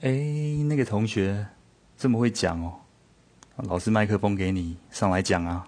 哎那个同学这么会讲哦老师麦克风给你上来讲啊。